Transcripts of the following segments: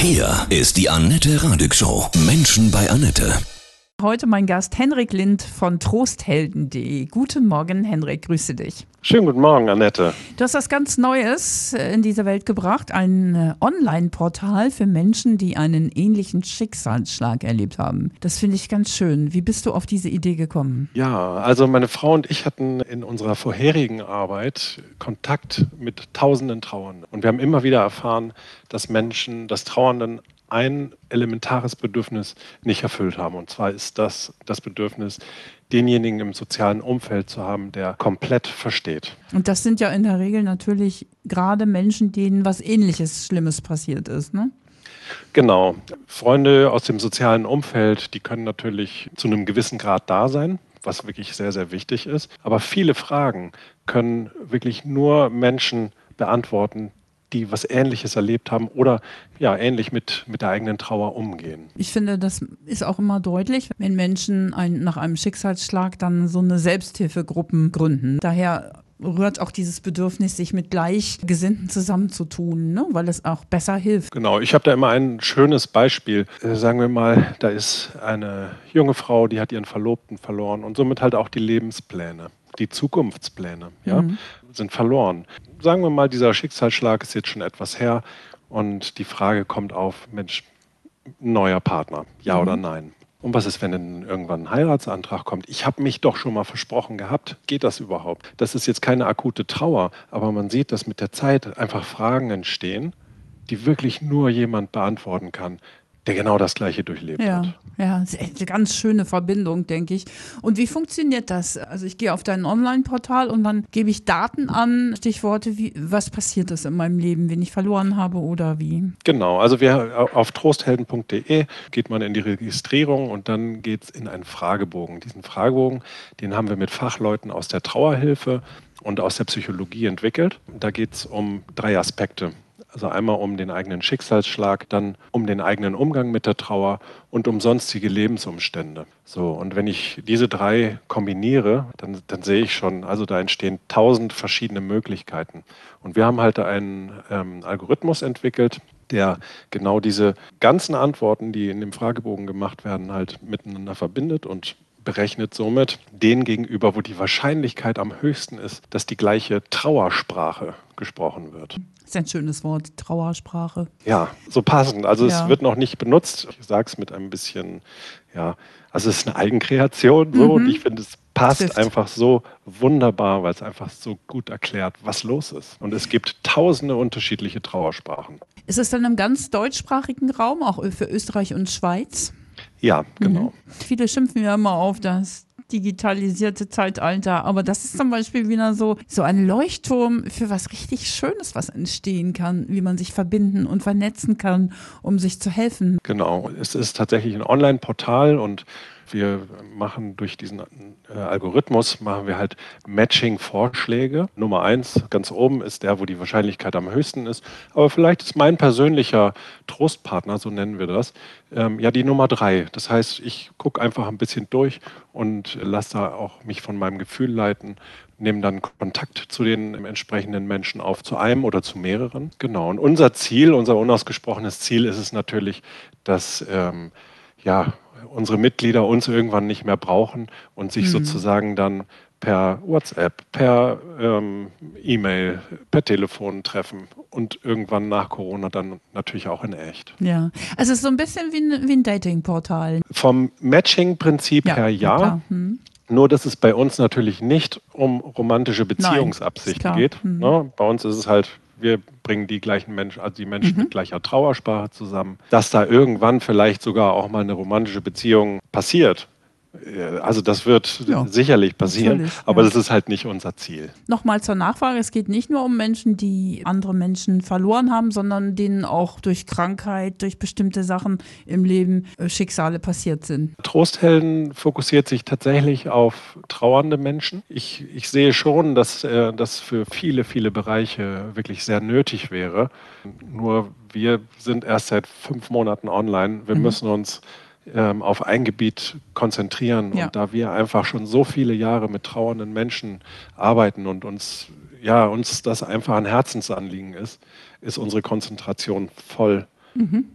Hier ist die Annette Radig Show. Menschen bei Annette. Heute mein Gast Henrik Lind von trosthelden.de. Guten Morgen, Henrik, grüße dich. Schönen guten Morgen, Annette. Du hast was ganz Neues äh, in diese Welt gebracht, ein äh, Online-Portal für Menschen, die einen ähnlichen Schicksalsschlag erlebt haben. Das finde ich ganz schön. Wie bist du auf diese Idee gekommen? Ja, also meine Frau und ich hatten in unserer vorherigen Arbeit Kontakt mit tausenden Trauernden. Und wir haben immer wieder erfahren, dass Menschen, dass Trauernden ein elementares Bedürfnis nicht erfüllt haben. Und zwar ist das das Bedürfnis, denjenigen im sozialen Umfeld zu haben, der komplett versteht. Und das sind ja in der Regel natürlich gerade Menschen, denen was Ähnliches Schlimmes passiert ist, ne? Genau. Freunde aus dem sozialen Umfeld, die können natürlich zu einem gewissen Grad da sein, was wirklich sehr, sehr wichtig ist. Aber viele Fragen können wirklich nur Menschen beantworten, die was Ähnliches erlebt haben oder ja, ähnlich mit, mit der eigenen Trauer umgehen. Ich finde, das ist auch immer deutlich, wenn Menschen ein, nach einem Schicksalsschlag dann so eine Selbsthilfegruppen gründen. Daher rührt auch dieses Bedürfnis, sich mit Gleichgesinnten zusammenzutun, ne? weil es auch besser hilft. Genau, ich habe da immer ein schönes Beispiel. Äh, sagen wir mal, da ist eine junge Frau, die hat ihren Verlobten verloren und somit halt auch die Lebenspläne, die Zukunftspläne, ja, mhm. sind verloren sagen wir mal, dieser Schicksalsschlag ist jetzt schon etwas her und die Frage kommt auf, Mensch, neuer Partner, ja mhm. oder nein? Und was ist, wenn dann irgendwann ein Heiratsantrag kommt? Ich habe mich doch schon mal versprochen gehabt. Geht das überhaupt? Das ist jetzt keine akute Trauer, aber man sieht, dass mit der Zeit einfach Fragen entstehen, die wirklich nur jemand beantworten kann, der genau das Gleiche durchlebt ja, hat. Ja, eine ganz schöne Verbindung, denke ich. Und wie funktioniert das? Also ich gehe auf dein Online-Portal und dann gebe ich Daten an, Stichworte wie, was passiert ist in meinem Leben, wenn ich verloren habe oder wie? Genau, also wir auf trosthelden.de geht man in die Registrierung und dann geht es in einen Fragebogen. Diesen Fragebogen, den haben wir mit Fachleuten aus der Trauerhilfe und aus der Psychologie entwickelt. Da geht es um drei Aspekte. Also einmal um den eigenen Schicksalsschlag, dann um den eigenen Umgang mit der Trauer und um sonstige Lebensumstände. So, und wenn ich diese drei kombiniere, dann, dann sehe ich schon, also da entstehen tausend verschiedene Möglichkeiten. Und wir haben halt einen ähm, Algorithmus entwickelt, der genau diese ganzen Antworten, die in dem Fragebogen gemacht werden, halt miteinander verbindet und berechnet somit den gegenüber, wo die Wahrscheinlichkeit am höchsten ist, dass die gleiche Trauersprache gesprochen wird. Das ist ein schönes Wort, Trauersprache. Ja, so passend. Also ja. es wird noch nicht benutzt. Ich sage es mit ein bisschen, ja, also es ist eine Eigenkreation so mhm. und ich finde, es passt Trifft. einfach so wunderbar, weil es einfach so gut erklärt, was los ist. Und es gibt tausende unterschiedliche Trauersprachen. Ist es dann im ganz deutschsprachigen Raum, auch für Österreich und Schweiz? Ja, genau. Mhm. Viele schimpfen ja immer auf das digitalisierte Zeitalter, aber das ist zum Beispiel wieder so, so ein Leuchtturm für was richtig Schönes, was entstehen kann, wie man sich verbinden und vernetzen kann, um sich zu helfen. Genau, es ist tatsächlich ein Online-Portal und wir machen durch diesen äh, Algorithmus, machen wir halt Matching-Vorschläge. Nummer eins, ganz oben ist der, wo die Wahrscheinlichkeit am höchsten ist. Aber vielleicht ist mein persönlicher Trostpartner, so nennen wir das, ähm, ja die Nummer drei. Das heißt, ich gucke einfach ein bisschen durch und lasse da auch mich von meinem Gefühl leiten nehmen dann Kontakt zu den entsprechenden Menschen auf, zu einem oder zu mehreren. Genau. Und unser Ziel, unser unausgesprochenes Ziel ist es natürlich, dass ähm, ja, unsere Mitglieder uns irgendwann nicht mehr brauchen und sich mhm. sozusagen dann per WhatsApp, per ähm, E-Mail, per Telefon treffen und irgendwann nach Corona dann natürlich auch in echt. Ja, also es ist so ein bisschen wie ein, wie ein Dating-Portal. Vom Matching-Prinzip ja, her ja. Hm. Nur, dass es bei uns natürlich nicht um romantische Beziehungsabsichten Nein, geht. Hm. Ne? Bei uns ist es halt wir bringen die gleichen Menschen, also die Menschen mhm. mit gleicher Trauersprache zusammen, dass da irgendwann vielleicht sogar auch mal eine romantische Beziehung passiert. Also das wird ja, sicherlich passieren, aber ja. das ist halt nicht unser Ziel. Nochmal zur Nachfrage, es geht nicht nur um Menschen, die andere Menschen verloren haben, sondern denen auch durch Krankheit, durch bestimmte Sachen im Leben äh, Schicksale passiert sind. Trosthelden fokussiert sich tatsächlich auf trauernde Menschen. Ich, ich sehe schon, dass äh, das für viele, viele Bereiche wirklich sehr nötig wäre. Nur wir sind erst seit fünf Monaten online. Wir mhm. müssen uns ähm, auf ein Gebiet konzentrieren. Ja. Und da wir einfach schon so viele Jahre mit trauernden Menschen arbeiten und uns, ja, uns das einfach ein Herzensanliegen ist, ist unsere Konzentration voll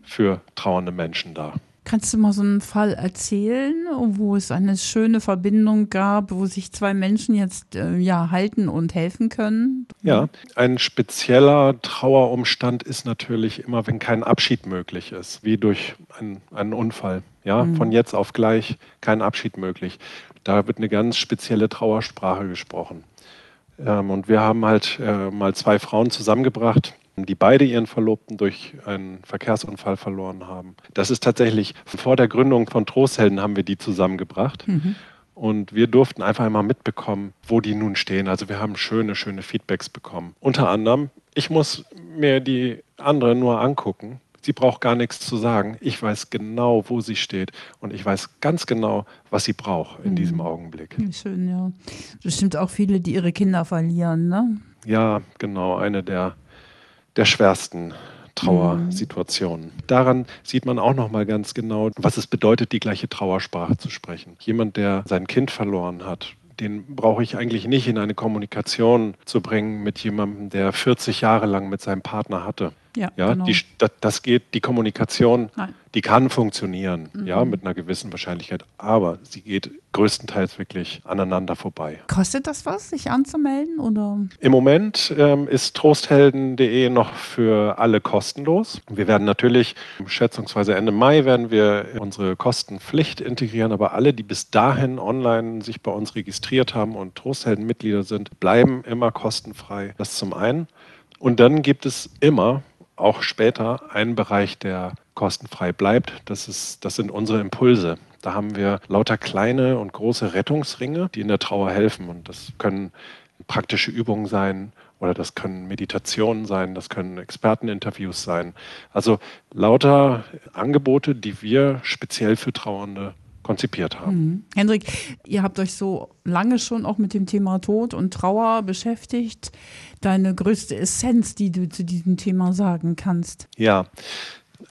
für trauernde Menschen da. Kannst du mal so einen Fall erzählen, wo es eine schöne Verbindung gab, wo sich zwei Menschen jetzt äh, ja halten und helfen können? Ja, ein spezieller Trauerumstand ist natürlich immer, wenn kein Abschied möglich ist, wie durch ein, einen Unfall. Ja, von jetzt auf gleich kein Abschied möglich. Da wird eine ganz spezielle Trauersprache gesprochen. Ähm, und wir haben halt äh, mal zwei Frauen zusammengebracht, die beide ihren Verlobten durch einen Verkehrsunfall verloren haben. Das ist tatsächlich vor der Gründung von Trosthelden haben wir die zusammengebracht. Und wir durften einfach einmal mitbekommen, wo die nun stehen. Also wir haben schöne, schöne Feedbacks bekommen. Unter anderem, ich muss mir die andere nur angucken. Sie braucht gar nichts zu sagen. Ich weiß genau, wo sie steht. Und ich weiß ganz genau, was sie braucht in diesem Augenblick. Schön, ja. Bestimmt auch viele, die ihre Kinder verlieren, ne? Ja, genau, eine der, der schwersten Trauersituationen. Daran sieht man auch noch mal ganz genau, was es bedeutet, die gleiche Trauersprache zu sprechen. Jemand, der sein Kind verloren hat, den brauche ich eigentlich nicht in eine Kommunikation zu bringen mit jemandem, der 40 Jahre lang mit seinem Partner hatte. Ja, Ja, genau. die, das, geht, die Kommunikation, Nein. die kann funktionieren, ja, mit einer gewissen Wahrscheinlichkeit, aber sie geht größtenteils wirklich aneinander vorbei. Kostet das was, sich anzumelden? Oder? Im Moment ähm, ist trosthelden.de noch für alle kostenlos. Wir werden natürlich schätzungsweise Ende Mai werden wir unsere Kostenpflicht integrieren, aber alle, die bis dahin online sich bei uns registriert haben und Trosthelden-Mitglieder sind, bleiben immer kostenfrei. Das zum einen. Und dann gibt es immer auch später einen Bereich, der kostenfrei bleibt. Das, ist, das sind unsere Impulse. Da haben wir lauter kleine und große Rettungsringe, die in der Trauer helfen. Und das können praktische Übungen sein oder das können Meditationen sein, das können Experteninterviews sein. Also lauter Angebote, die wir speziell für Trauernde konzipiert haben. Hendrik, ihr habt euch so lange schon auch mit dem Thema Tod und Trauer beschäftigt. Deine größte Essenz, die du zu diesem Thema sagen kannst. Ja,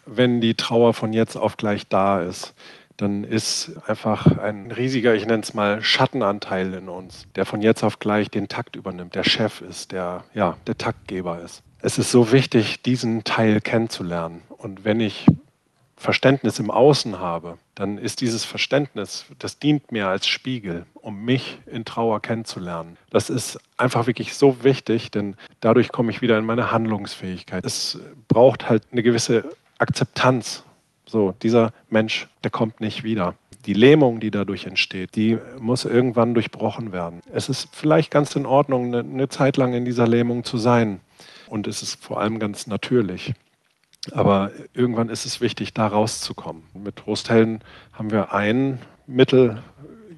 wenn die Trauer von jetzt auf gleich da ist, dann ist einfach ein riesiger, ich nenne es mal Schattenanteil in uns, der von jetzt auf gleich den Takt übernimmt, der Chef ist, der ja, der Taktgeber ist. Es ist so wichtig, diesen Teil kennenzulernen. Und wenn ich Verständnis im Außen habe, dann ist dieses Verständnis, das dient mir als Spiegel, um mich in Trauer kennenzulernen. Das ist einfach wirklich so wichtig, denn dadurch komme ich wieder in meine Handlungsfähigkeit. Es braucht halt eine gewisse Akzeptanz. So, dieser Mensch, der kommt nicht wieder. Die Lähmung, die dadurch entsteht, die muss irgendwann durchbrochen werden. Es ist vielleicht ganz in Ordnung, eine, eine Zeit lang in dieser Lähmung zu sein. Und es ist vor allem ganz natürlich. Aber irgendwann ist es wichtig, da rauszukommen. Mit Trosthelden haben wir ein Mittel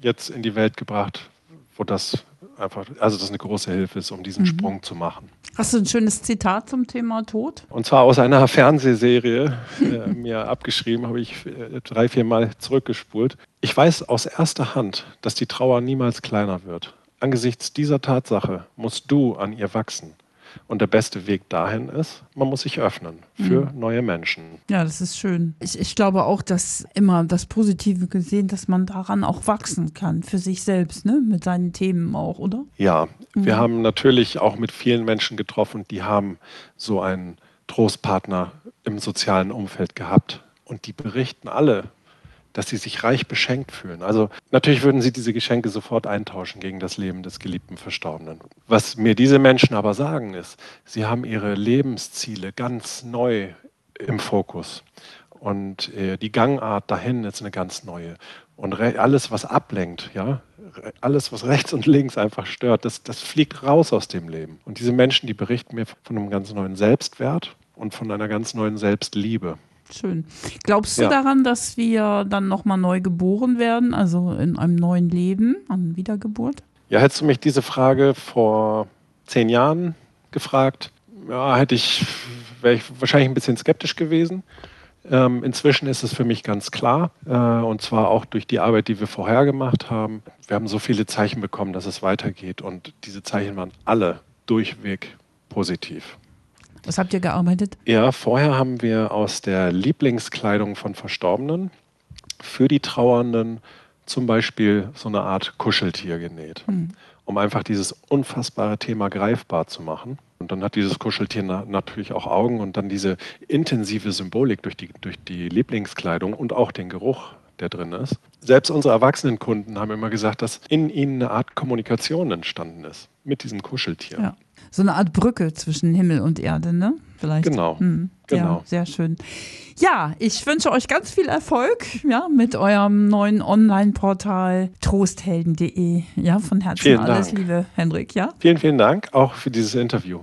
jetzt in die Welt gebracht, wo das einfach, also das eine große Hilfe ist, um diesen Sprung zu machen. Hast du ein schönes Zitat zum Thema Tod? Und zwar aus einer Fernsehserie, äh, mir abgeschrieben, habe ich äh, drei, vier Mal zurückgespult. Ich weiß aus erster Hand, dass die Trauer niemals kleiner wird. Angesichts dieser Tatsache musst du an ihr wachsen. Und der beste Weg dahin ist, man muss sich öffnen für neue Menschen. Ja, das ist schön. Ich, ich glaube auch, dass immer das Positive gesehen, dass man daran auch wachsen kann, für sich selbst, ne? mit seinen Themen auch, oder? Ja, wir haben natürlich auch mit vielen Menschen getroffen, die haben so einen Trostpartner im sozialen Umfeld gehabt. Und die berichten alle, dass sie sich reich beschenkt fühlen. Also natürlich würden sie diese Geschenke sofort eintauschen gegen das Leben des geliebten Verstorbenen. Was mir diese Menschen aber sagen ist, sie haben ihre Lebensziele ganz neu im Fokus. Und äh, die Gangart dahin ist eine ganz neue. Und alles, was ablenkt, ja, alles, was rechts und links einfach stört, das, das fliegt raus aus dem Leben. Und diese Menschen, die berichten mir von einem ganz neuen Selbstwert und von einer ganz neuen Selbstliebe. Schön. Glaubst du Ja. daran, dass wir dann nochmal neu geboren werden, also in einem neuen Leben, an Wiedergeburt? Ja, hättest du mich diese Frage vor zehn Jahren gefragt, ja, hätte ich, wäre ich wahrscheinlich ein bisschen skeptisch gewesen. Ähm, inzwischen ist es für mich ganz klar, äh, und zwar auch durch die Arbeit, die wir vorher gemacht haben. Wir haben so viele Zeichen bekommen, dass es weitergeht und diese Zeichen waren alle durchweg positiv. Was habt ihr gearbeitet? Ja, vorher haben wir aus der Lieblingskleidung von Verstorbenen für die Trauernden zum Beispiel so eine Art Kuscheltier genäht. um einfach dieses unfassbare Thema greifbar zu machen. Und dann hat dieses Kuscheltier na natürlich auch Augen und dann diese intensive Symbolik durch die, durch die Lieblingskleidung und auch den Geruch, der drin ist. Selbst unsere erwachsenen Kunden haben immer gesagt, dass in ihnen eine Art Kommunikation entstanden ist mit diesem Kuscheltier. Ja. So eine Art Brücke zwischen Himmel und Erde, ne? Vielleicht. Genau. Hm. genau. Ja, sehr schön. Ja, ich wünsche euch ganz viel Erfolg ja, mit eurem neuen Online-Portal trosthelden.de. Ja, von Herzen vielen alles Dank. Liebe, Hendrik. Ja? Vielen, vielen Dank auch für dieses Interview.